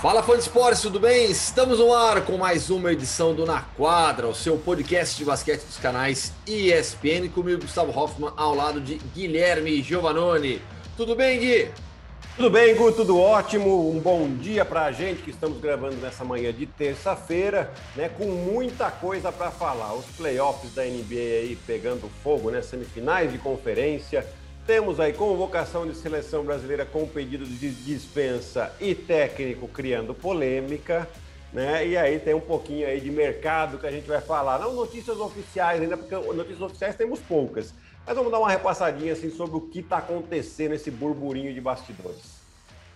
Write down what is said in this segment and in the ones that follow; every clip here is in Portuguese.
Fala fã de esportes, tudo bem? Estamos no ar com mais uma edição do Na Quadra, o seu podcast de basquete dos canais ESPN, comigo Gustavo Hoffman, ao lado de Guilherme Giovanoni. Tudo bem, Gui? Tudo bem, Gu, tudo ótimo. Um bom dia para a gente que estamos gravando nessa manhã de terça-feira, né, com muita coisa para falar. Os playoffs da NBA aí pegando fogo, né, semifinais de conferência, temos aí convocação de seleção brasileira com pedido de dispensa e técnico criando polêmica, né? E aí tem um pouquinho aí de mercado que a gente vai falar. Não notícias oficiais ainda, porque notícias oficiais temos poucas. Mas vamos dar uma repassadinha assim sobre o que está acontecendo nesse burburinho de bastidores.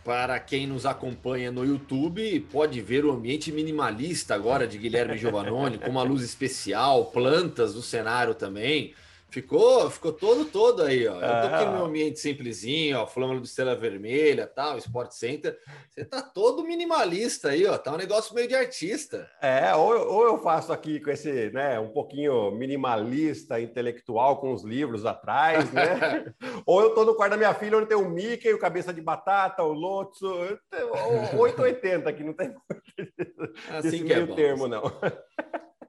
Para quem nos acompanha no YouTube, pode ver o ambiente minimalista agora de Guilherme Giovannoni, com uma luz especial, plantas no cenário também. Ficou, ficou todo, todo aí, ó. Eu tô aqui no meu ambiente simplesinho, ó, Flâmula do Estrela Vermelha, tal, Sport Center. Você tá todo minimalista aí, ó. Tá um negócio meio de artista. É, ou, ou eu faço aqui com esse, né, um pouquinho minimalista, intelectual, com os livros atrás, né? ou eu tô no quarto da minha filha, onde tem o Mickey, o Cabeça de Batata, o Lotso, 880 aqui, não tem assim esse meio é bom, termo, assim. não.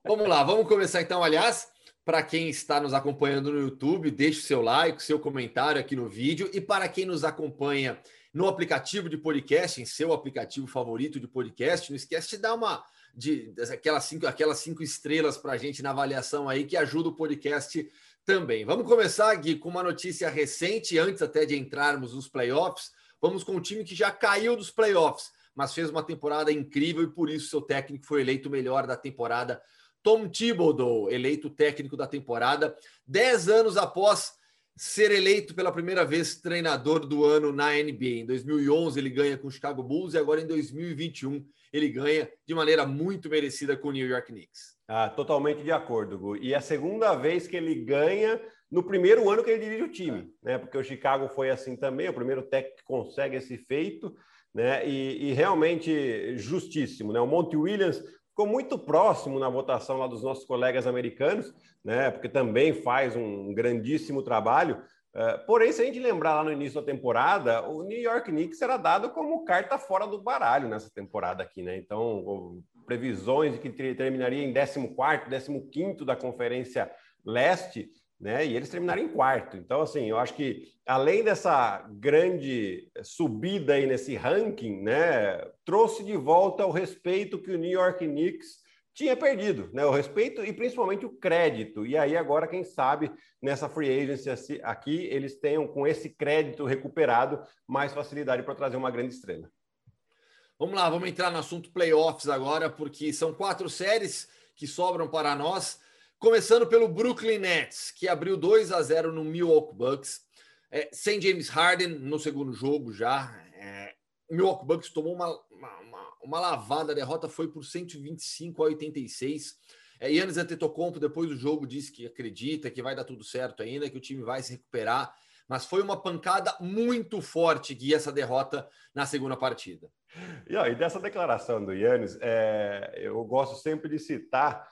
Vamos lá, vamos começar então, aliás. Para quem está nos acompanhando no YouTube, deixe seu like, seu comentário aqui no vídeo. E para quem nos acompanha no aplicativo de podcast, em seu aplicativo favorito de podcast, não esquece de dar uma de, aquelas, cinco, aquelas cinco estrelas para a gente na avaliação aí, que ajuda o podcast também. Vamos começar, Gui, com uma notícia recente, antes até de entrarmos nos playoffs. Vamos com um time que já caiu dos playoffs, mas fez uma temporada incrível e por isso seu técnico foi eleito o melhor da temporada Tom Thibodeau, eleito técnico da temporada, dez anos após ser eleito pela primeira vez treinador do ano na NBA. Em 2011 ele ganha com o Chicago Bulls e agora em 2021 ele ganha de maneira muito merecida com o New York Knicks. Ah, totalmente de acordo, Gu. E é a segunda vez que ele ganha no primeiro ano que ele dirige o time, né? Porque o Chicago foi assim também, o primeiro técnico que consegue esse feito, né? E, e realmente justíssimo, né? O Monte Williams ficou muito próximo na votação lá dos nossos colegas americanos, né? Porque também faz um grandíssimo trabalho. Uh, porém, se a gente lembrar lá no início da temporada, o New York Knicks era dado como carta fora do baralho nessa temporada aqui, né? Então, previsões de que terminaria em 14º, 15º da Conferência Leste, né? E eles terminaram em quarto. Então, assim, eu acho que além dessa grande subida aí nesse ranking, né, trouxe de volta o respeito que o New York Knicks tinha perdido, né? O respeito e principalmente o crédito. E aí agora, quem sabe, nessa free agency aqui, eles tenham com esse crédito recuperado mais facilidade para trazer uma grande estrela. Vamos lá, vamos entrar no assunto playoffs agora, porque são quatro séries que sobram para nós. Começando pelo Brooklyn Nets, que abriu 2 a 0 no Milwaukee Bucks, é, sem James Harden no segundo jogo já. É, Milwaukee Bucks tomou uma, uma, uma, lavada, a derrota foi por 125 a 86. É, Yannis Antetokounmpo, depois do jogo, disse que acredita que vai dar tudo certo ainda, que o time vai se recuperar. Mas foi uma pancada muito forte que essa derrota na segunda partida. E, ó, e dessa declaração do Yannis, é, eu gosto sempre de citar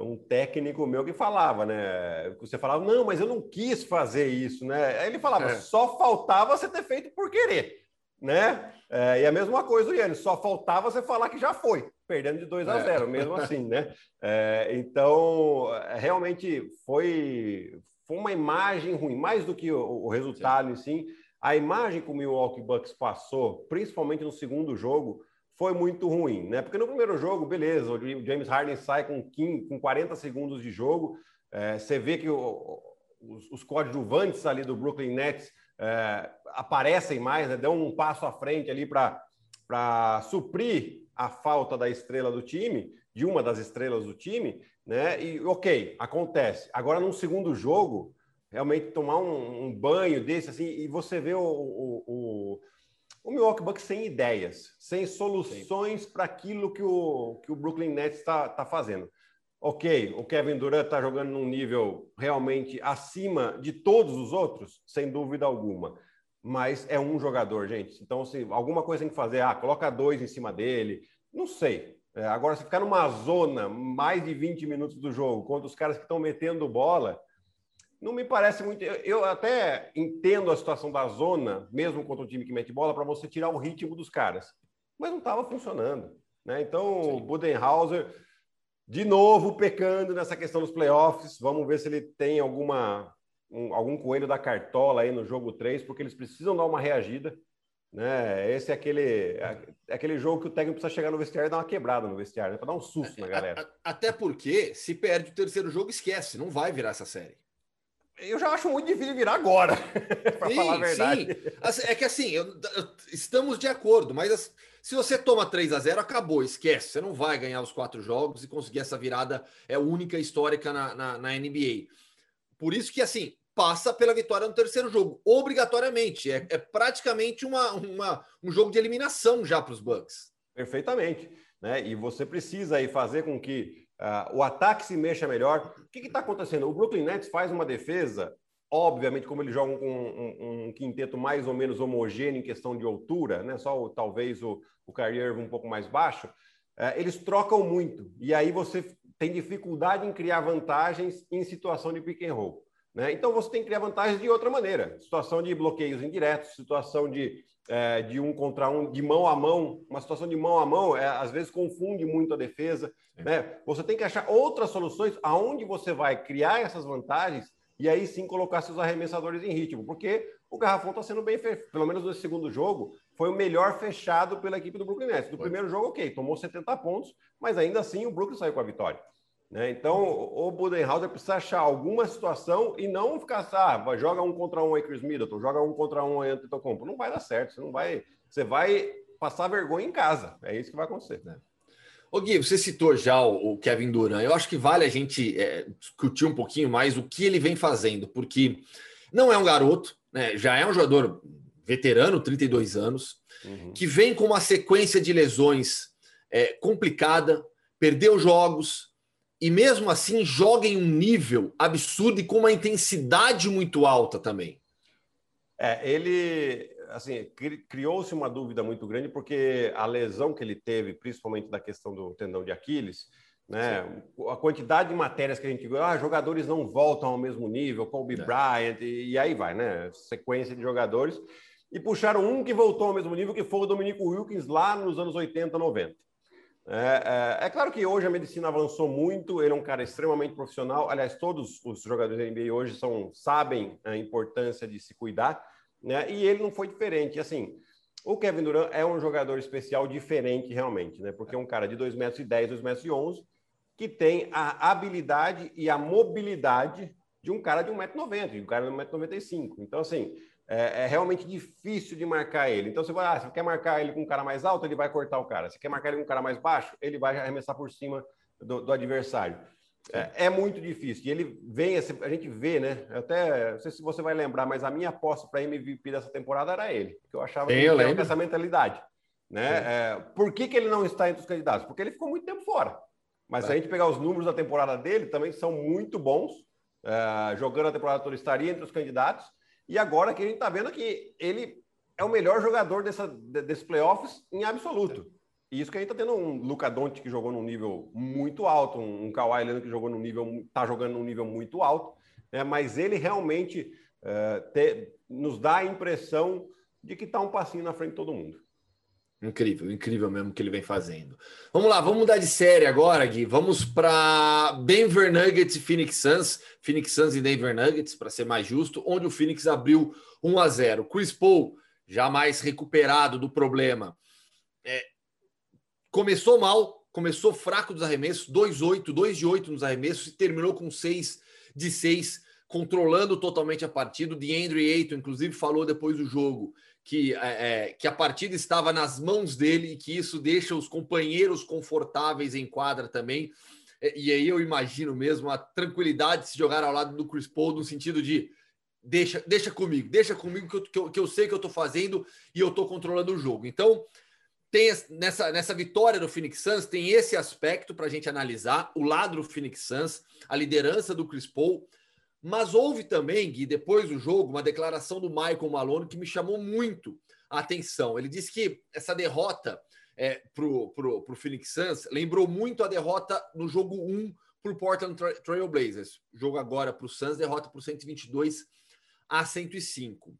um técnico meu que falava, né? Você falava, não, mas eu não quis fazer isso, né? Aí ele falava, é. só faltava você ter feito por querer, né? É, e a mesma coisa o Yannis, só faltava você falar que já foi, perdendo de 2 a 0, é. mesmo assim, né? É, então, realmente foi, foi uma imagem ruim, mais do que o, o resultado Sim. em si, a imagem que o Milwaukee Bucks passou, principalmente no segundo jogo, foi muito ruim, né? Porque no primeiro jogo, beleza, o James Harden sai com, 15, com 40 segundos de jogo, é, você vê que o, os, os coadjuvantes ali do Brooklyn Nets é, aparecem mais, né? dão um passo à frente ali para suprir a falta da estrela do time, de uma das estrelas do time, né? E ok, acontece. Agora, num segundo jogo, realmente tomar um, um banho desse assim, e você vê o, o, o o Milwaukee Bucks sem ideias, sem soluções para aquilo que o, que o Brooklyn Nets está tá fazendo. Ok, o Kevin Durant está jogando num nível realmente acima de todos os outros, sem dúvida alguma. Mas é um jogador, gente. Então, se alguma coisa tem que fazer, ah, coloca dois em cima dele, não sei. É, agora, se ficar numa zona mais de 20 minutos do jogo, contra os caras que estão metendo bola, não me parece muito. Eu, eu, até entendo a situação da zona, mesmo contra o time que mete bola, para você tirar o ritmo dos caras. mas não estava funcionando. Né? Então, Sim. o Budenhauser, de novo, pecando nessa questão dos playoffs. Vamos ver se ele tem alguma, um, algum coelho da cartola aí no jogo 3, porque eles precisam dar uma reagida. Né? Esse é aquele, é, é aquele jogo que o técnico precisa chegar no vestiário e dar uma quebrada no vestiário, né? para dar um susto na galera. Até porque, se perde o terceiro jogo, esquece, não vai virar essa série. Eu já acho muito difícil virar agora, para falar a verdade. Sim. Assim, é que assim, eu, eu, estamos de acordo, mas se você toma 3 a 0 acabou, esquece. Você não vai ganhar os quatro jogos e conseguir essa virada é única histórica na, na, na NBA. Por isso que, assim, passa pela vitória no terceiro jogo, obrigatoriamente. É, é praticamente uma, uma, um jogo de eliminação já para os Bucks. Perfeitamente. Né? E você precisa aí fazer com que uh, o ataque se mexa melhor. O que está acontecendo? O Brooklyn Nets faz uma defesa, obviamente, como eles jogam com um, um, um, quinteto mais ou menos homogêneo em questão de altura, né? só o, talvez o, o Kyrie um pouco mais baixo, uh, eles trocam muito. E aí você tem dificuldade em criar vantagens em situação de pick and roll. Né? Então você tem que criar vantagens de outra maneira. Situação de bloqueios indiretos, situação de, é, de um contra um, de mão a mão. Uma situação de mão a mão, é, às vezes, confunde muito a defesa. Né? Você tem que achar outras soluções aonde você vai criar essas vantagens e aí sim colocar seus arremessadores em ritmo. Porque o Garrafão está sendo bem. Pelo menos no segundo jogo, foi o melhor fechado pela equipe do Brooklyn Nets. No primeiro jogo, ok, tomou 70 pontos, mas ainda assim o Brooklyn saiu com a vitória. Né? Então, o Budenhauser precisa achar alguma situação e não ficar, assim, ah, joga um contra um aí Chris Middleton, joga um contra um aí Antetokounmpo. Não vai dar certo, você não vai... Você vai passar vergonha em casa. É isso que vai acontecer. Né? Ô Gui, você citou já o, Kevin Durant. Eu acho que vale a gente é, discutir um pouquinho mais o que ele vem fazendo, porque não é um garoto, né? já é um jogador veterano, 32 anos, uhum. que vem com uma sequência de lesões é, complicada, perdeu jogos, e mesmo assim joga em um nível absurdo e com uma intensidade muito alta também. É, ele assim criou-se uma dúvida muito grande porque a lesão que ele teve, principalmente da questão do tendão de Aquiles, né? Sim. A quantidade de matérias que a gente viu, ah, jogadores não voltam ao mesmo nível, Kobe é. Bryant e, e, aí vai, né? Sequência de jogadores e puxaram um que voltou ao mesmo nível que foi o Dominico Wilkins lá nos anos 80, 90. É, é, é, claro que hoje a medicina avançou muito, ele é um cara extremamente profissional. Aliás, todos os jogadores da NBA hoje são, sabem a importância de se cuidar, né? E ele não foi diferente. Assim, o Kevin Durant é um jogador especial diferente, realmente, né? Porque é um cara de 2,10 metros, e 2,11 metros, e que tem a habilidade e a mobilidade de um cara de 1,90m, de um cara de 1,95m. Então, assim, é, é, realmente difícil de marcar ele. Então, você vai, ah, você quer marcar ele com um cara mais alto, ele vai cortar o cara. Você quer marcar ele com um cara mais baixo, ele vai arremessar por cima do, do adversário. É, é, muito difícil. E ele vem, a gente vê, né? Até, não sei se você vai lembrar, mas a minha aposta para MVP dessa temporada era ele, porque eu achava que ele tinha essa mentalidade. Né? É, por que, que ele não está entre os candidatos? Porque ele ficou muito tempo fora. Mas se a gente pegar os números da temporada dele, também são muito bons. É, jogando a temporada toda, estaria entre os candidatos. E agora que a gente está vendo que ele é o melhor jogador dessa, desses playoffs em absoluto. E isso que a gente está tendo um Luca Doncic que jogou num nível muito alto, um Kawhi Leonard que jogou num nível, está jogando num nível muito alto, né? mas ele realmente uh, te, nos dá a impressão de que está um passinho na frente de todo mundo. Incrível, incrível mesmo que ele vem fazendo. Vamos lá, vamos mudar de série agora, Gui. Vamos para Denver Nuggets e Phoenix Suns. Phoenix Suns e Denver Nuggets, para ser mais justo, onde o Phoenix abriu 1 a 0. Chris Paul, já mais recuperado do problema. É, começou mal, começou fraco dos arremessos, 2-8, 2 de 8 nos arremessos e terminou com 6 de 6, controlando totalmente a partida. O DeAndre Ayton, inclusive, falou depois do jogo que, é, é, que a partida estava nas mãos dele e que isso deixa os companheiros confortáveis em quadra também. É, e aí eu imagino mesmo a tranquilidade de se jogar ao lado do Chris Paul, no sentido de deixa, deixa comigo, deixa comigo que eu, que eu, que eu sei que eu estou fazendo e eu estou controlando o jogo. Então, tem nessa, nessa vitória do Phoenix Suns, tem esse aspecto para a gente analisar, o lado do Phoenix Suns, a liderança do Chris Paul, mas houve também, Gui, depois do jogo, uma declaração do Michael Malone que me chamou muito a atenção. Ele disse que essa derrota é, para o Phoenix Suns lembrou muito a derrota no jogo 1 para o Portland Trail Blazers. Jogo agora para o Suns, derrota por 122 a 105.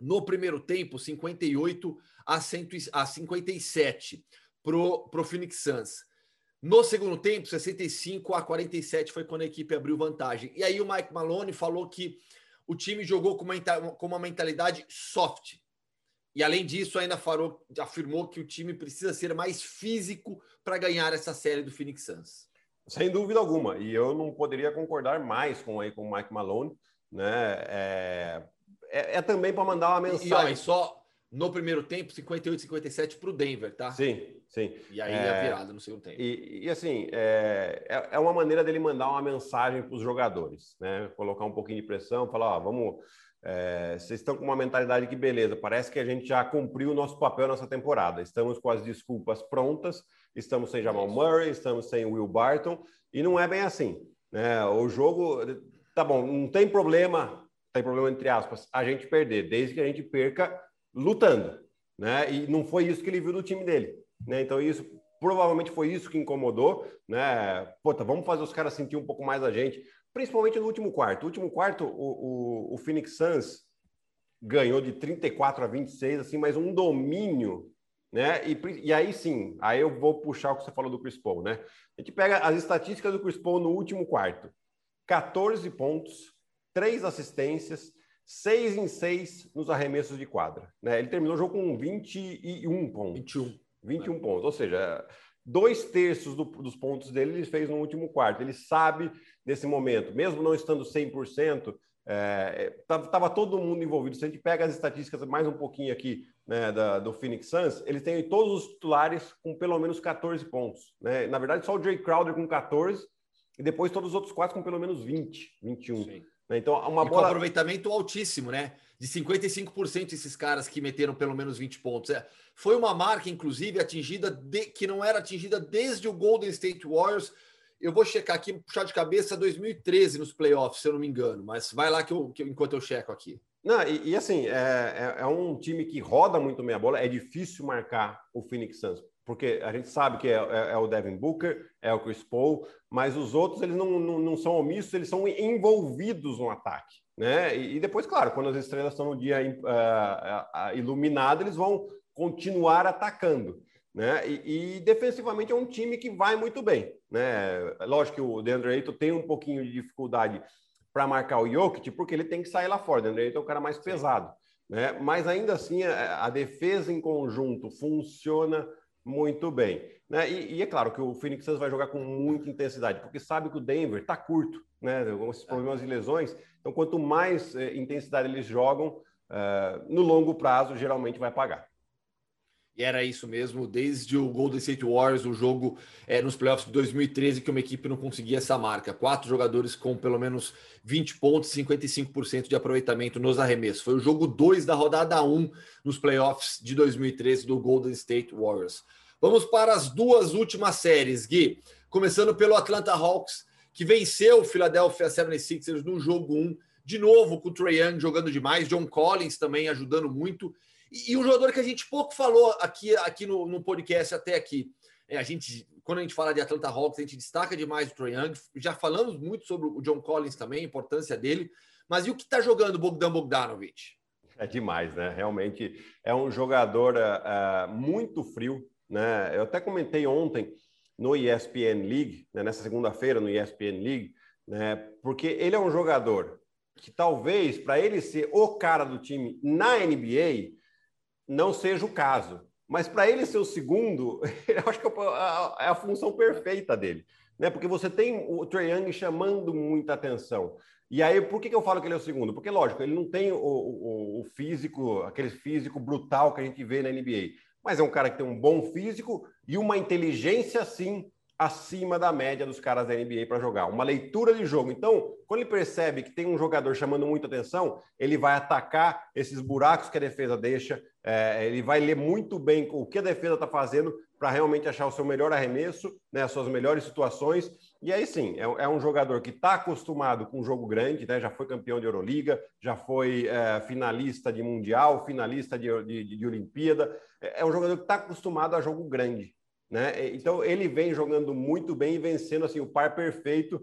No primeiro tempo, 58 a, 100, a 57 pro, pro Phoenix Suns. No segundo tempo, 65 a 47 foi quando a equipe abriu vantagem. E aí o Mike Malone falou que o time jogou com uma, com uma mentalidade soft. E além disso, ainda falou, afirmou que o time precisa ser mais físico para ganhar essa série do Phoenix Suns. Sem dúvida alguma. E eu não poderia concordar mais com, aí, com o Mike Malone. Né? É, é, é também para mandar uma mensagem. E, ó, e só no primeiro tempo, 58, 57 para o Denver, tá? Sim, sim. E aí é, a virada no segundo tempo. E, e assim, é, é, é uma maneira dele mandar uma mensagem para os jogadores, né? Colocar um pouquinho de pressão, falar, ó, vamos. É, vocês estão com uma mentalidade que beleza, parece que a gente já cumpriu o nosso papel nessa temporada. Estamos com as desculpas prontas, estamos sem Jamal Murray, estamos sem Will Barton, e não é bem assim. Né? O jogo, tá bom, não tem problema, tem problema entre aspas, a gente perder, desde que a gente perca lutando, né? E não foi isso que ele viu do time dele, né? Então isso provavelmente foi isso que incomodou, né? Puta, vamos fazer os caras sentir um pouco mais a gente, principalmente no último quarto. No último quarto, o, o, o Phoenix Suns ganhou de 34 a 26, assim, mas um domínio, né? E, e aí sim, aí eu vou puxar o que você falou do Chris Paul, né? A gente pega as estatísticas do Chris Paul no último quarto: 14 pontos, 3 assistências, 6 em 6 nos arremessos de quadra. Né? Ele terminou o jogo com 21 pontos. 21. 21 é. pontos, ou seja, dois terços do, dos pontos dele ele fez no último quarto. Ele sabe desse momento, mesmo não estando 100%, estava é, todo mundo envolvido. Se a gente pega as estatísticas mais um pouquinho aqui né, da, do Phoenix Suns, eles têm todos os titulares com pelo menos 14 pontos. Né? Na verdade, só o Jay Crowder com 14 e depois todos os outros quatro com pelo menos 20, 21. Sim. Né? Então, uma e bola. Com aproveitamento altíssimo, né? De 55% esses caras que meteram pelo menos 20 pontos. É, foi uma marca, inclusive, atingida de, que não era atingida desde o Golden State Warriors. Eu vou checar aqui, puxar de cabeça 2013 nos playoffs, se eu não me engano. Mas vai lá que eu, que enquanto eu checo aqui. Não, e, e assim, é, é, é, um time que roda muito bem a bola. É difícil marcar o Phoenix Suns porque a gente sabe que é, é, é, o Devin Booker, é o Chris Paul, mas os outros eles não, não, não são omissos, eles são envolvidos no ataque. Né? E, e depois, claro, quando as estrelas estão no dia uh, uh, iluminado, eles vão continuar atacando. Né? E, e, defensivamente é um time que vai muito bem. Né? Lógico que o DeAndre Ayton tem um pouquinho de dificuldade para marcar o Jokic, porque ele tem que sair lá fora. O DeAndre Ayton é o cara mais pesado. Né? Mas ainda assim, a, a defesa em conjunto funciona muito bem. Né? E, e, é claro que o Phoenix Suns vai jogar com muita intensidade, porque sabe que o Denver está curto, né? com esses problemas de lesões. Então, quanto mais eh, intensidade eles jogam, uh, no longo prazo, geralmente vai pagar. E era isso mesmo, desde o Golden State Warriors, o jogo é, nos playoffs de 2013, que uma equipe não conseguia essa marca. Quatro jogadores com pelo menos 20 pontos, 55% de aproveitamento nos arremessos. Foi o jogo 2 da rodada 1 um, nos playoffs de 2013 do Golden State Warriors. Vamos para as duas últimas séries, Gui. Começando pelo Atlanta Hawks, que venceu o Philadelphia 76ers no jogo 1, de novo com o Trae Young jogando demais, John Collins também ajudando muito. E, um jogador que a gente pouco falou aqui, aqui no, no podcast até aqui. É, a gente, quando a gente fala de Atlanta Hawks, a gente destaca demais o Trae Young. Já falamos muito sobre o John Collins também, a importância dele. Mas e o que está jogando Bogdan Bogdanovic? É demais, né? Realmente é um jogador uh, muito frio, né? Eu até comentei ontem no ESPN League, né, nessa segunda-feira no ESPN League, né, porque ele é um jogador que talvez para ele ser o cara do time na NBA não seja o caso, mas para ele ser o segundo, eu acho que é a, é a função perfeita dele, né? Porque você tem o Trae Young chamando muita atenção. E aí, por que, que eu falo que ele é o segundo? Porque, lógico, ele não tem o, o, o físico, aquele físico brutal que a gente vê na NBA mas é um cara que tem um bom físico e uma inteligência, sim, acima da média dos caras da NBA para jogar. Uma leitura de jogo. Então, quando ele percebe que tem um jogador chamando muita atenção, ele vai atacar esses buracos que a defesa deixa, é, ele vai ler muito bem o que a defesa está fazendo para realmente achar o seu melhor arremesso, né, as suas melhores situações e aí sim, é, é um jogador que está acostumado com um jogo grande, né? já foi campeão de Euroliga, já foi é, finalista de Mundial, finalista de, de, de Olimpíada. É, é um jogador que está acostumado a jogo grande. Né? Então ele vem jogando muito bem e vencendo assim, o par perfeito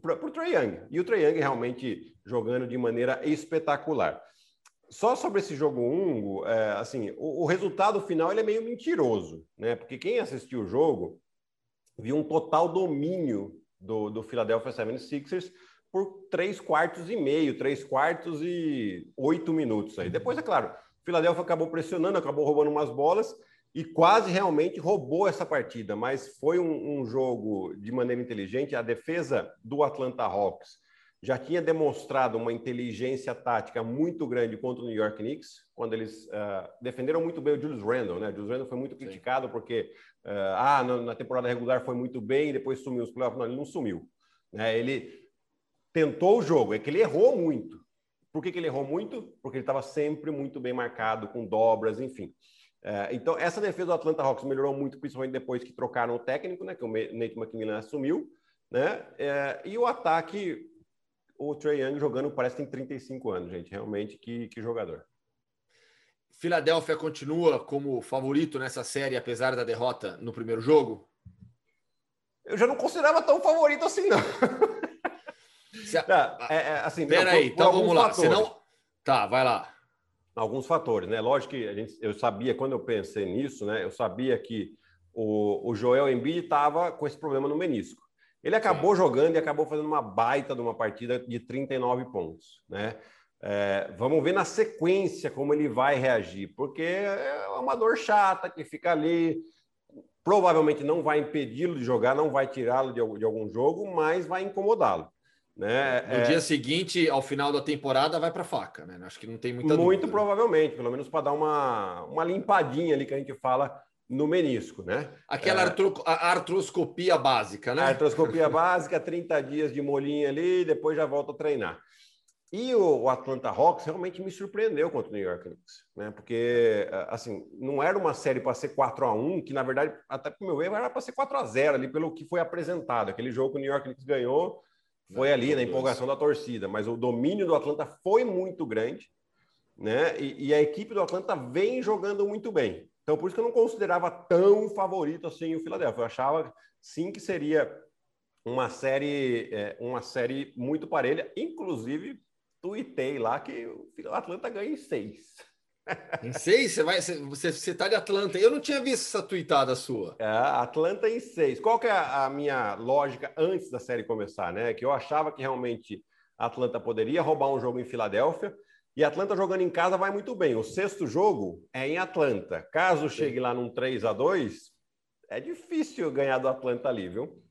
para o Trae Young. E o Trae Young realmente jogando de maneira espetacular. Só sobre esse jogo Ungo, é, assim, o, o, resultado final ele é meio mentiroso, né? Porque quem assistiu o jogo viu um total domínio do, do Philadelphia 76ers por três quartos e meio, três quartos e oito minutos aí. Depois, é claro, o Philadelphia acabou pressionando, acabou roubando umas bolas e quase realmente roubou essa partida, mas foi um, um jogo de maneira inteligente. A defesa do Atlanta Hawks já tinha demonstrado uma inteligência tática muito grande contra o New York Knicks, quando eles uh, defenderam muito bem o Julius Randle, né? O Julius Randle foi muito criticado Sim. porque uh, ah, na, temporada regular foi muito bem, depois sumiu os playoffs. Não, ele não sumiu. Né? Ele tentou o jogo, é que ele errou muito. Por que, que ele errou muito? Porque ele estava sempre muito bem marcado, com dobras, enfim. Uh, então, essa defesa do Atlanta Hawks melhorou muito, principalmente depois que trocaram o técnico, né? Que o Nate McMillan assumiu. Né? e o ataque o Trey Young jogando parece que tem 35 anos, gente. Realmente, que, que jogador. Filadélfia continua como favorito nessa série, apesar da derrota no primeiro jogo? Eu já não considerava tão favorito assim, não. Se a... é, é, assim, Pera aí, então vamos lá. Senão... Tá, vai lá. Alguns fatores, né? Lógico que a gente, eu sabia, quando eu pensei nisso, né? Eu sabia que o, o Joel Embiid estava com esse problema no menisco. Ele acabou jogando e acabou fazendo uma baita de uma partida de 39 pontos, né? É, vamos ver na sequência como ele vai reagir, porque é uma dor chata que fica ali, provavelmente não vai impedi-lo de jogar, não vai tirá-lo de, de, algum jogo, mas vai incomodá-lo. Né? No é... dia seguinte, ao final da temporada, vai para faca, né? Acho que não tem muita Muito dúvida, provavelmente, né? pelo menos para dar uma, uma limpadinha ali que a gente fala no menisco, né? Aquela é, artroscopia básica, né? Artroscopia básica, 30 dias de molinha ali, depois já volta a treinar. E o, o, Atlanta Hawks realmente me surpreendeu contra o New York Knicks, né? Porque, assim, não era uma série para ser 4 a 1 que na verdade, até para o meu erro, era para ser 4 a 0 ali, pelo que foi apresentado. Aquele jogo que o New York Knicks ganhou foi ali na empolgação da torcida, mas o domínio do Atlanta foi muito grande, né? E, e a equipe do Atlanta vem jogando muito bem. Então, por isso que eu não considerava tão favorito assim o Philadelphia. Eu achava sim que seria uma série, é, uma série muito parelha. Inclusive, tuitei lá que o Atlanta ganha em seis. Em seis? Você vai, você, você tá de Atlanta. Eu não tinha visto essa tuitada sua. É, Atlanta em seis. Qual que é a, a minha lógica antes da série começar, né? Que eu achava que realmente a Atlanta poderia roubar um jogo em Filadélfia e Atlanta jogando em casa vai muito bem. O sexto jogo é em Atlanta. Caso chegue lá num 3 a 2 é difícil ganhar do Atlanta ali, viu?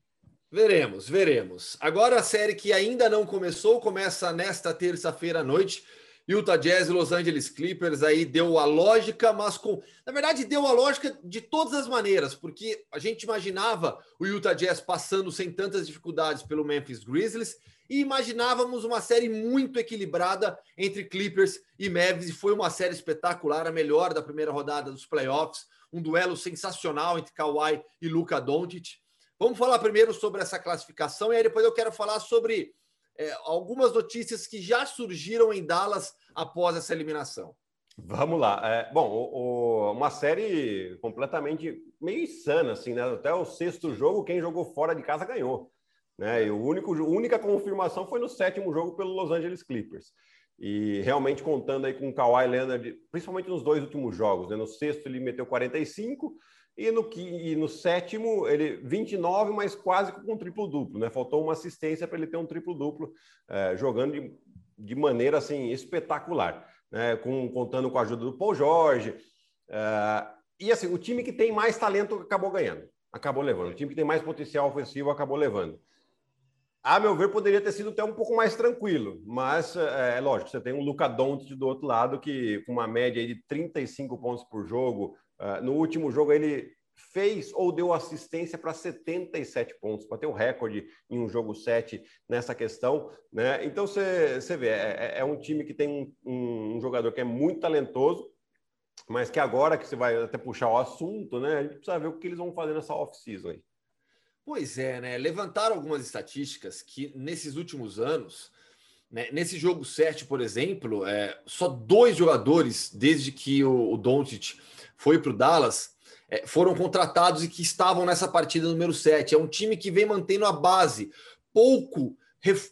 Veremos, veremos. Agora a série que ainda não começou, começa nesta terça-feira à noite. Utah Jazz e Los Angeles Clippers aí deu a lógica, mas com. Na verdade, deu a lógica de todas as maneiras, porque a gente imaginava o Utah Jazz passando sem tantas dificuldades pelo Memphis Grizzlies e imaginávamos uma série muito equilibrada entre Clippers e Mavs, e foi uma série espetacular, a melhor da primeira rodada dos playoffs, um duelo sensacional entre Kawhi e Luka Doncic. Vamos falar primeiro sobre essa classificação e aí depois eu quero falar sobre é, algumas notícias que já surgiram em Dallas após essa eliminação. Vamos lá. É, bom, o, o, uma série completamente meio insana, assim, né? Até o sexto jogo, quem jogou fora de casa ganhou. Né? E o único, a única confirmação foi no sétimo jogo pelo Los Angeles Clippers. E realmente contando aí com o Kawhi Leonard, principalmente nos dois últimos jogos. Né? No sexto ele meteu 45 e no, e no sétimo ele 29, mas quase com um triplo-duplo. Né? Faltou uma assistência para ele ter um triplo-duplo, é, jogando de, de maneira assim espetacular. Né? Com, contando com a ajuda do Paul Jorge. É, e assim, o time que tem mais talento acabou ganhando, acabou levando. O time que tem mais potencial ofensivo acabou levando. A meu ver, poderia ter sido até um pouco mais tranquilo, mas é, é lógico, você tem um Luca Doncic do outro lado que com uma média de 35 pontos por jogo, uh, no último jogo ele fez ou deu assistência para 77 pontos, para ter o um recorde em um jogo 7 nessa questão, né? Então você, vê, é, é, é um time que tem um, um, um, jogador que é muito talentoso, mas que agora que você vai até puxar o assunto, né? A gente precisa ver o que eles vão fazer nessa off-season aí. Pois é, né? Levantaram algumas estatísticas que nesses últimos anos, né, nesse jogo 7, por exemplo, é, só dois jogadores, desde que o, o Doncic foi para o Dallas, é, foram contratados e que estavam nessa partida número 7. É um time que vem mantendo a base, pouco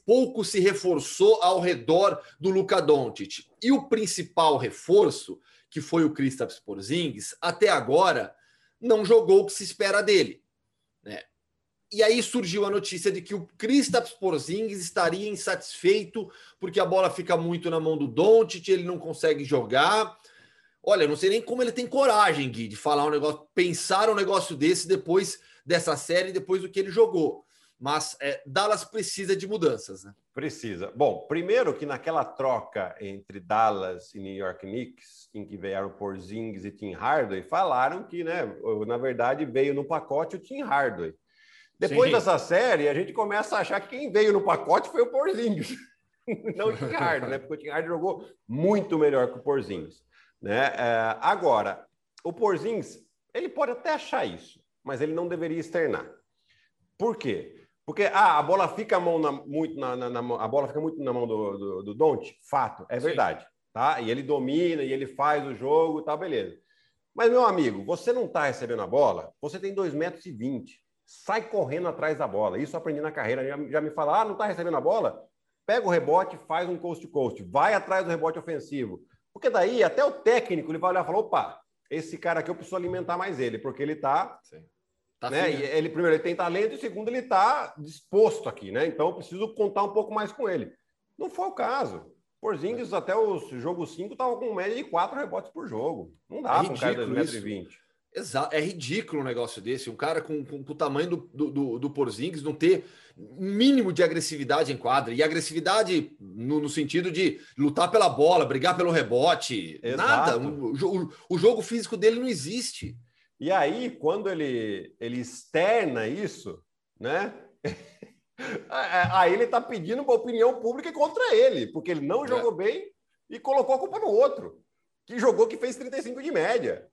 pouco se reforçou ao redor do Luka Doncic. E o principal reforço, que foi o Kristaps Porzingis, até agora não jogou o que se espera dele. Né? E aí surgiu a notícia de que o Kristaps Porzingis estaria insatisfeito porque a bola fica muito na mão do Doncic, ele não consegue jogar. Olha, não sei nem como ele tem coragem, Gui, de falar um negócio, pensar um negócio desse depois dessa série, depois do que ele jogou. Mas é, Dallas precisa de mudanças, né? Precisa. Bom, primeiro que naquela troca entre Dallas e New York Knicks, em que vieram Porzingis e Tim Hardaway, falaram que, né, na verdade, veio no pacote o Tim Hardaway. Depois Sim. dessa série, a gente começa a achar que quem veio no pacote foi o Porzingis, não o Tim Hardaway, né? Porque o Tim Hardaway jogou muito melhor que o Porzingis, né? É, agora, o Porzingis, ele pode até achar isso, mas ele não deveria externar. Por quê? Porque ah, a bola fica a mão na, muito na, na, na, a bola fica muito na mão do, do, do Don't, fato, é verdade, Sim. tá? E ele domina e ele faz o jogo, tá beleza. Mas meu amigo, você não está recebendo a bola, você tem 2,20 metros e 20. Sai correndo atrás da bola. Isso eu aprendi na carreira. Já, já me fala, ah, não está recebendo a bola? Pega o rebote, faz um coast to coast, vai atrás do rebote ofensivo. Porque daí até o técnico ele vai olhar e falar: opa, esse cara aqui eu preciso alimentar mais ele, porque ele está Tá né? Ele, primeiro, ele tem talento e segundo, ele está disposto aqui, né? Então, eu preciso contar um pouco mais com ele. Não foi o caso. Porzingis, é. até o jogo 5, estava com média de 4 rebotes por jogo. Não dá é para um cara de 2,20m. Exato, é ridículo um negócio desse. Um cara com, com, com o tamanho do, do, do Porzingis não ter mínimo de agressividade em quadra. E agressividade no, no sentido de lutar pela bola, brigar pelo rebote. Exato. Nada. O, o, o jogo físico dele não existe. E aí, quando ele, ele externa isso, né? aí ele está pedindo uma opinião pública contra ele, porque ele não jogou é. bem e colocou a culpa no outro, que jogou que fez 35 de média.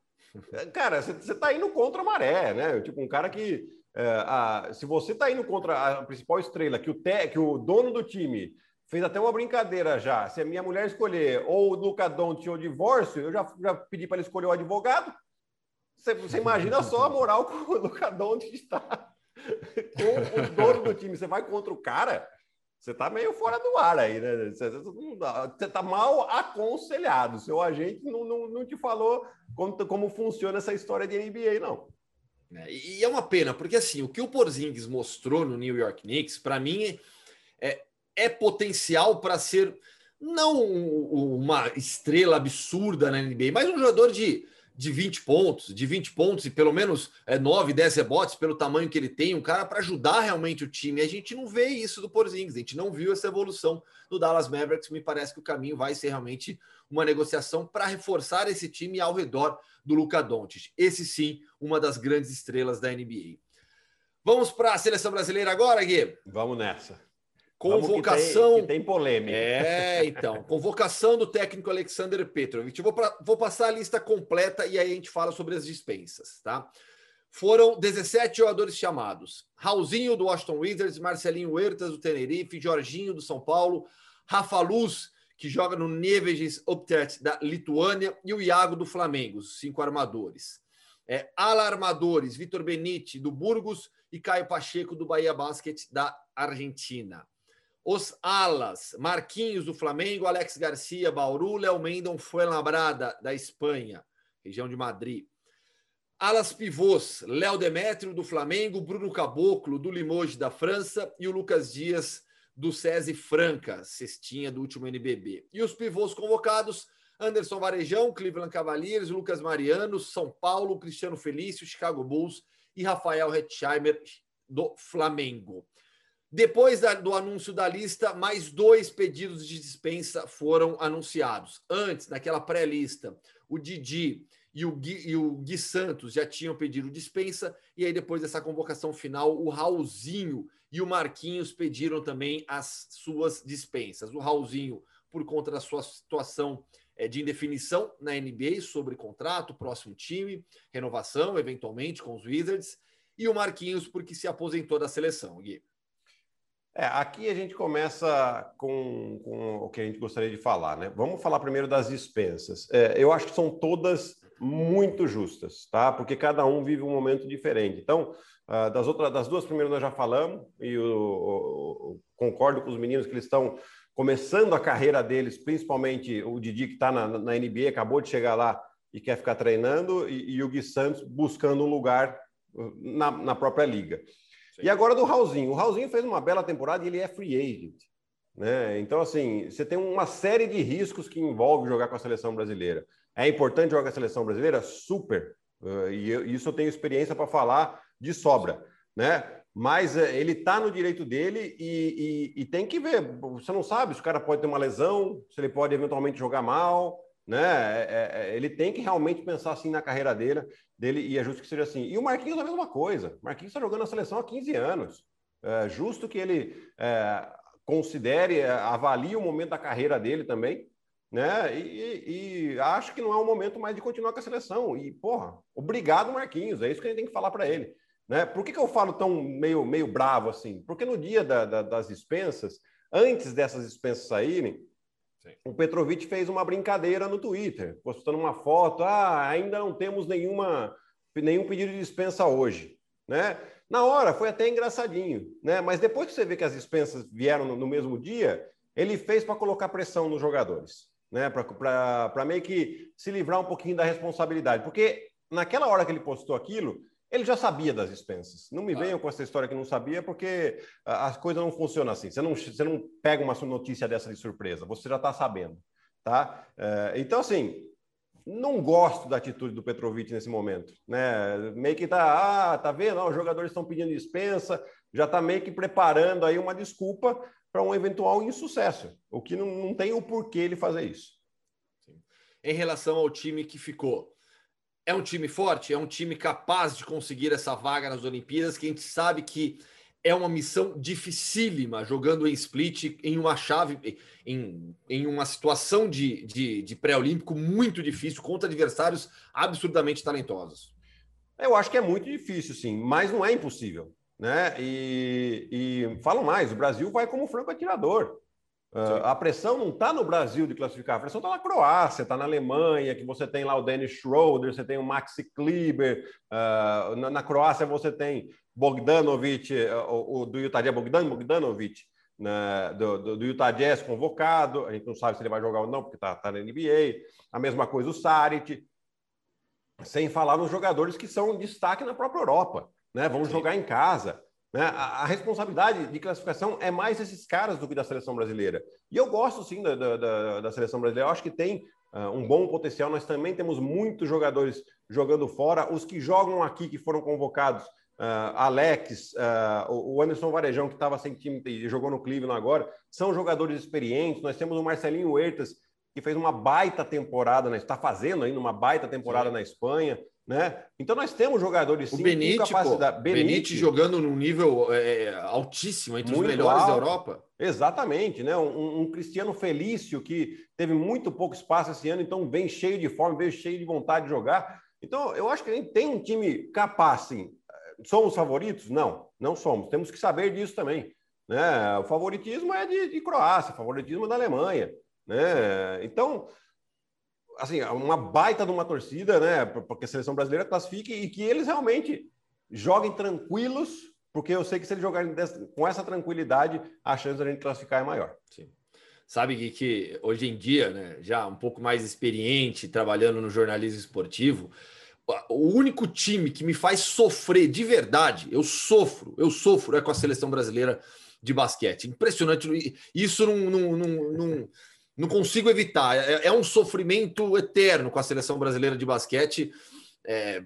Cara, você está indo contra a maré, né? Tipo, um cara que. É, a, se você está indo contra a principal estrela, que o, te, que o dono do time fez até uma brincadeira já. Se a minha mulher escolher ou o Luca ou o divórcio, eu já, já pedi para ele escolher o advogado. Você, imagina só a moral que o Luca está com o dono do time. Você vai contra o cara, você está meio fora do ar aí, né? Você, está mal aconselhado. Seu agente não, não, não te falou como, como funciona essa história de NBA, não. É, e é uma pena, porque assim, o que o Porzingis mostrou no New York Knicks, para mim, é, é potencial para ser não uma estrela absurda na NBA, mas um jogador de de 20 pontos, de 20 pontos e pelo menos é, 9, 10 rebotes pelo tamanho que ele tem, um cara para ajudar realmente o time. A gente não vê isso do Porzingis, a gente não viu essa evolução do Dallas Mavericks. Me parece que o caminho vai ser realmente uma negociação para reforçar esse time ao redor do Luca Doncic. Esse sim, uma das grandes estrelas da NBA. Vamos para a seleção brasileira agora, Gui? Vamos nessa. Convocação. Que tem, que tem, polêmica. É, então. Convocação do técnico Alexander Petrovic. Vou, pra, vou passar a lista completa e aí a gente fala sobre as dispensas, tá? Foram 17 jogadores chamados: Raulzinho do Washington Wizards, Marcelinho Huertas do Tenerife, Jorginho do São Paulo, Rafa Luz, que joga no Neveges Optet da Lituânia, e o Iago do Flamengo, os cinco armadores. É, alarmadores, Vitor Benite do Burgos e Caio Pacheco do Bahia Basket da Argentina. Os alas, Marquinhos do Flamengo, Alex Garcia, Bauru, Léo Mendon, Fuenlabrada da Espanha, região de Madrid. Alas pivôs, Léo Demétrio do Flamengo, Bruno Caboclo do Limoges da França e o Lucas Dias do SESI Franca, cestinha do último NBB. E os pivôs convocados, Anderson Varejão, Cleveland Cavaliers, Lucas Mariano, São Paulo, Cristiano Felício, Chicago Bulls e Rafael Hetzheimer do Flamengo. Depois da, do anúncio da lista, mais dois pedidos de dispensa foram anunciados. Antes, naquela pré-lista, o Didi e o, Gui, e o Gui Santos já tinham pedido dispensa, e aí depois dessa convocação final, o Raulzinho e o Marquinhos pediram também as suas dispensas. O Raulzinho, por conta da sua situação é, de indefinição na NBA sobre contrato, próximo time, renovação, eventualmente, com os Wizards, e o Marquinhos, porque se aposentou da seleção, Gui. É, aqui a gente começa com, com, o que a gente gostaria de falar, né? Vamos falar primeiro das dispensas. É, eu acho que são todas muito justas, tá? Porque cada um vive um momento diferente. Então, Uh, das, outras, das duas primeiras nós já falamos, e o, concordo com os meninos que eles estão começando a carreira deles, principalmente o Didi, que está na, na, NBA, acabou de chegar lá e quer ficar treinando, e, e o Gui Santos buscando um lugar uh, na, na própria liga. E agora do Raulzinho. O Raulzinho fez uma bela temporada e ele é free agent. Né? Então, assim, você tem uma série de riscos que envolve jogar com a seleção brasileira. É importante jogar com a seleção brasileira? Super. Uh, e eu, isso eu tenho experiência para falar de sobra, né? Mas uh, ele está no direito dele e, e, e, tem que ver. Você não sabe se o cara pode ter uma lesão, se ele pode eventualmente jogar mal, né? É, é, é ele tem que realmente pensar assim na carreira dele, dele e é justo que seja assim. E o Marquinhos é a mesma coisa. O Marquinhos está jogando na seleção há 15 anos. É justo que ele é, considere, é, avalie o momento da carreira dele também né? E, e, acho que não é o momento mais de continuar com a seleção. E, porra, obrigado, Marquinhos. É isso que a gente tem que falar para ele. Né? Por que, que eu falo tão meio, meio bravo assim? Porque no dia da, da, das dispensas, antes dessas dispensas saírem, Sim. o Petrovic fez uma brincadeira no Twitter, postando uma foto. Ah, ainda não temos nenhuma, nenhum pedido de dispensa hoje. Né? Na hora foi até engraçadinho, né? Mas depois que você vê que as dispensas vieram no, no mesmo dia, ele fez para colocar pressão nos jogadores né? Para meio que se livrar um pouquinho da responsabilidade. Porque naquela hora que ele postou aquilo, ele já sabia das dispensas. Não me venham com essa história que não sabia, porque as coisas não funcionam assim. Você não, você não pega uma notícia dessa de surpresa, você já está sabendo. Tá? É, então, assim, não gosto da atitude do Petrovic nesse momento. Né? Meio que tá, ah, tá vendo? os jogadores estão pedindo dispensa, já está meio que preparando aí uma desculpa para um eventual insucesso, o que não, não tem o porquê ele fazer isso. Em relação ao time que ficou, é um time forte, é um time capaz de conseguir essa vaga nas Olimpíadas, que a gente sabe que é uma missão dificílima, jogando em split, em uma chave, em, em uma situação de, de, de pré-olímpico muito difícil, contra adversários absurdamente talentosos. Eu acho que é muito difícil, sim, mas não é impossível né? E, e falam mais: o Brasil vai como franco atirador. Uh, a pressão não está no Brasil de classificar, a pressão está na Croácia, está na Alemanha, que você tem lá o Dennis Schroeder, você tem o Maxi Kleber, uh, na, na, Croácia você tem Bogdanovic, uh, o, o, do Utah Jazz, Bogdan Bogdanovic, né, do, do, do, Utah Jazz convocado, a gente não sabe se ele vai jogar ou não, porque está tá na NBA, a mesma coisa o Saric, sem falar nos jogadores que são destaque na própria Europa né? Vamos Sim. jogar em casa. Né? A, a, responsabilidade de classificação é mais desses caras do que da seleção brasileira. E eu gosto sim da, da, da seleção brasileira. Eu acho que tem uh, um bom potencial. Nós também temos muitos jogadores jogando fora. Os que jogam aqui, que foram convocados, uh, Alex, uh, o Anderson Varejão, que estava sem time e jogou no Cleveland agora, são jogadores experientes. Nós temos o Marcelinho Huertas, que fez uma baita temporada, está fazendo ainda uma baita temporada sim. na Espanha. Né? Então nós temos jogadores sim, o Benite, com capacidade. Pô, Benite, Benite jogando num nível é, é altíssimo, entre os melhores alto. da Europa. Exatamente, né? Um, um, Cristiano Felício que teve muito pouco espaço esse ano, então vem cheio de forma, veio cheio de vontade de jogar. Então, eu acho que a gente tem um time capaz, sim. Somos favoritos? Não, não somos. Temos que saber disso também. Né? O favoritismo é de, de Croácia, o favoritismo é da Alemanha. Né? Então, assim, uma baita de uma torcida, né? Porque a seleção brasileira classifique e que eles realmente joguem tranquilos, porque eu sei que se eles jogarem com essa tranquilidade, a chance de a gente classificar é maior. Sim. Sabe que, que hoje em dia, né, já um pouco mais experiente, trabalhando no jornalismo esportivo, o único time que me faz sofrer de verdade, eu sofro, eu sofro, é com a seleção brasileira de basquete. Impressionante. Isso não, não, não, não não consigo evitar. É, é, um sofrimento eterno com a seleção brasileira de basquete, é,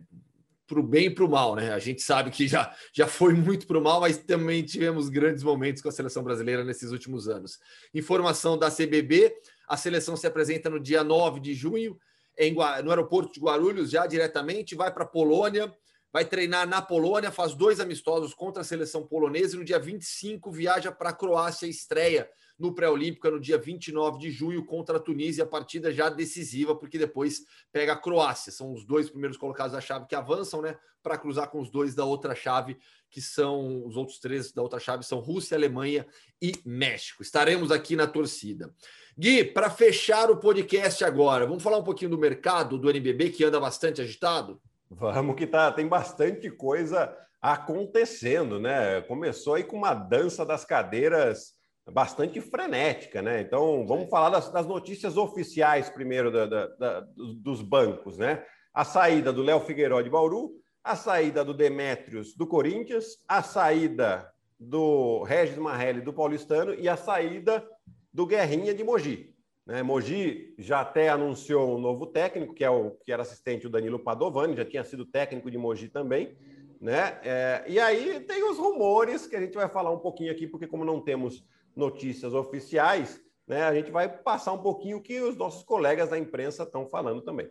para o bem e para o mal, né? A gente sabe que já, já foi muito para o mal, mas também tivemos grandes momentos com a seleção brasileira nesses últimos anos. Informação da CBB: a seleção se apresenta no dia 9 de junho em, no aeroporto de Guarulhos, já diretamente, vai para a Polônia. Vai treinar na Polônia, faz dois amistosos contra a seleção polonesa e no dia 25 viaja para a Croácia, estreia no pré-olímpica no dia 29 de junho contra a Tunísia, a partida já decisiva, porque depois pega a Croácia. São os dois primeiros colocados da chave que avançam, né? Para cruzar com os dois da outra chave, que são os outros três da outra chave são Rússia, Alemanha e México. Estaremos aqui na torcida. Gui, para fechar o podcast agora, vamos falar um pouquinho do mercado do NBB que anda bastante agitado? Vamos que tá, tem bastante coisa acontecendo, né? Começou aí com uma dança das cadeiras bastante frenética, né? Então, vamos falar das, das notícias oficiais primeiro da, da, da, dos bancos, né? A saída do Léo Figueiró de Bauru, a saída do Demétrios do Corinthians, a saída do Regis Marrelli do Paulistano e a saída do Guerrinha de Mogi. Né? Mogi já até anunciou um novo técnico, que é o que era assistente o Danilo Padovani, já tinha sido técnico de Mogi também. Né? É, e aí tem os rumores que a gente vai falar um pouquinho aqui, porque como não temos notícias oficiais, né, a gente vai passar um pouquinho o que os nossos colegas da imprensa estão falando também.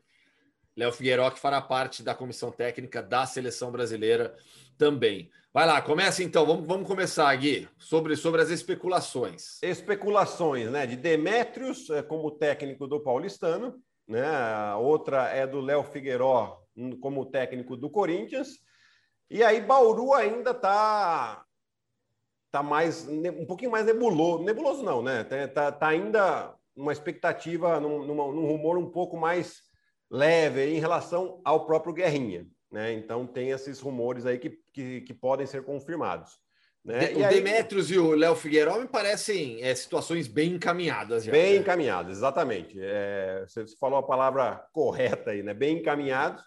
Léo Figueiredo, que fará parte da comissão técnica da seleção brasileira também. Vai lá, começa então. Vamos, vamos começar, Gui, sobre, sobre as especulações. Especulações, né? De Demétrios é, como técnico do Paulistano, né? A outra é do Léo Figueiró hum, como técnico do Corinthians. E aí, Bauru ainda está tá mais um pouquinho mais nebuloso, nebuloso não, né? Tá, tá ainda uma expectativa, num, num rumor um pouco mais leve em relação ao próprio Guerrinha, né? Então tem esses rumores aí que, que, que podem ser confirmados. Né? o aí, Demetrios e o Léo Figueiredo me parecem é, situações bem encaminhadas. Já, bem né? encaminhadas, exatamente. É, você falou a palavra correta aí, né? Bem encaminhados.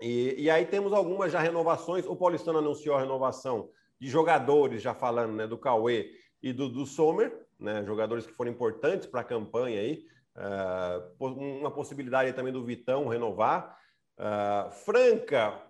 E, e aí temos algumas já renovações. O Paulistano anunciou a renovação de jogadores, já falando né, do Cauê e do, do Sommer, né, jogadores que foram importantes para a campanha aí. Uh, uma possibilidade também do Vitão renovar. Uh, Franca,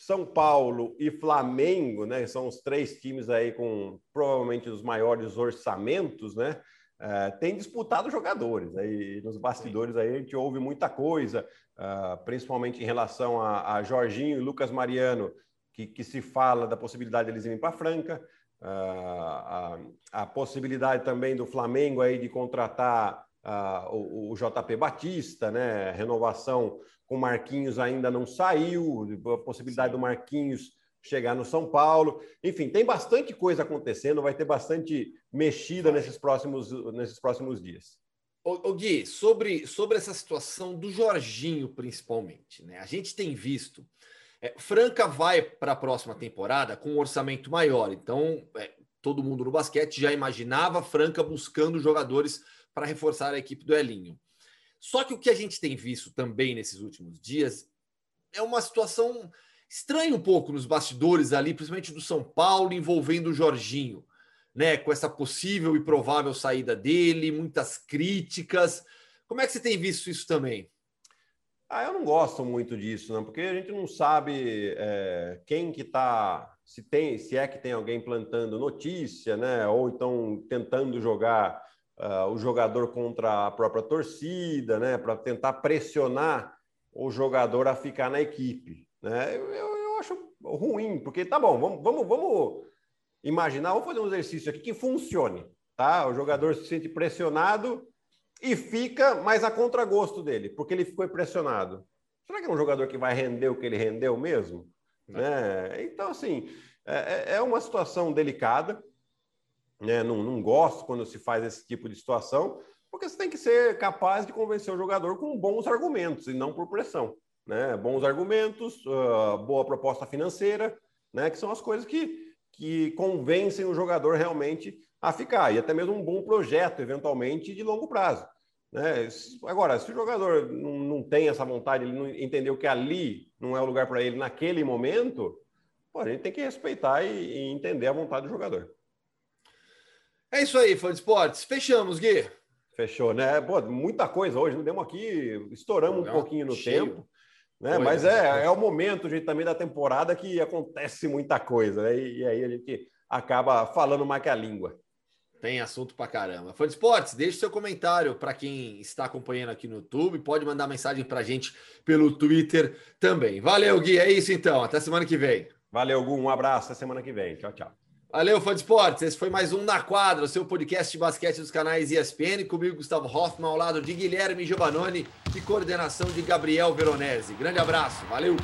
São Paulo e Flamengo, né? São os três times aí com provavelmente os maiores orçamentos, né? Uh, tem disputado jogadores. Aí nos bastidores aí a gente ouve muita coisa, uh, principalmente em relação a, a Jorginho e Lucas Mariano, que, que se fala da possibilidade de eles irem para Franca, uh, a, a, possibilidade também do Flamengo aí de contratar uh, o, o, JP Batista, né? Renovação com Marquinhos ainda não saiu, a possibilidade do Marquinhos chegar no São Paulo. Enfim, tem bastante coisa acontecendo, vai ter bastante mexida nesses próximos, nesses próximos dias. Ô, Gui, sobre, sobre essa situação do Jorginho, principalmente, né? A gente tem visto é, Franca vai para a próxima temporada com um orçamento maior, então é, todo mundo no basquete já imaginava Franca buscando jogadores para reforçar a equipe do Elinho. Só que o que a gente tem visto também nesses últimos dias é uma situação estranha um pouco nos bastidores ali, principalmente do São Paulo, envolvendo o Jorginho, né? Com essa possível e provável saída dele, muitas críticas. Como é que você tem visto isso também? Ah, eu não gosto muito disso, não, porque a gente não sabe é, quem que está, se tem, se é que tem alguém plantando notícia, né? Ou então tentando jogar uh, o jogador contra a própria torcida, né? Para tentar pressionar o jogador a ficar na equipe, né? Eu, eu, eu, acho ruim, porque tá bom, vamos, vamos, vamos imaginar, vamos fazer um exercício aqui que funcione, tá? O jogador se sente pressionado e fica mais a contragosto dele, porque ele ficou impressionado. Será que é um jogador que vai render o que ele rendeu mesmo? Né? Então, assim, é, é, é uma situação delicada. Né? Não, não gosto quando se faz esse tipo de situação, porque você tem que ser capaz de convencer o jogador com bons argumentos e não por pressão. Né? Bons argumentos, uh, boa proposta financeira, né? que são as coisas que, que convencem o jogador realmente a ficar, e até mesmo um bom projeto, eventualmente, de longo prazo. Né? Agora, se o jogador não, não tem essa vontade, ele não entendeu que ali não é o lugar para ele naquele momento, pô, a gente tem que respeitar e, e, entender a vontade do jogador. É isso aí, fã de esportes. Fechamos, Gui. Fechou, né? Pô, muita coisa hoje, não demos aqui, estouramos um pouquinho no cheio. tempo. Né? Mas é, é o momento gente, também da temporada que acontece muita coisa, né? e, e aí a gente acaba falando mais que a língua. Tem assunto pra caramba. Fã de esportes, deixe seu comentário para quem está acompanhando aqui no YouTube. Pode mandar mensagem pra gente pelo Twitter também. Valeu, Gui. É isso então. Até semana que vem. Valeu, Gu. Um abraço. Até semana que vem. Tchau, tchau. Valeu, fã de esportes. Esse foi mais um Na Quadra, seu podcast de basquete dos canais ESPN. Comigo, Gustavo Hoffman, ao lado de Guilherme Giovanoni e coordenação de Gabriel Veronese. Grande abraço. Valeu.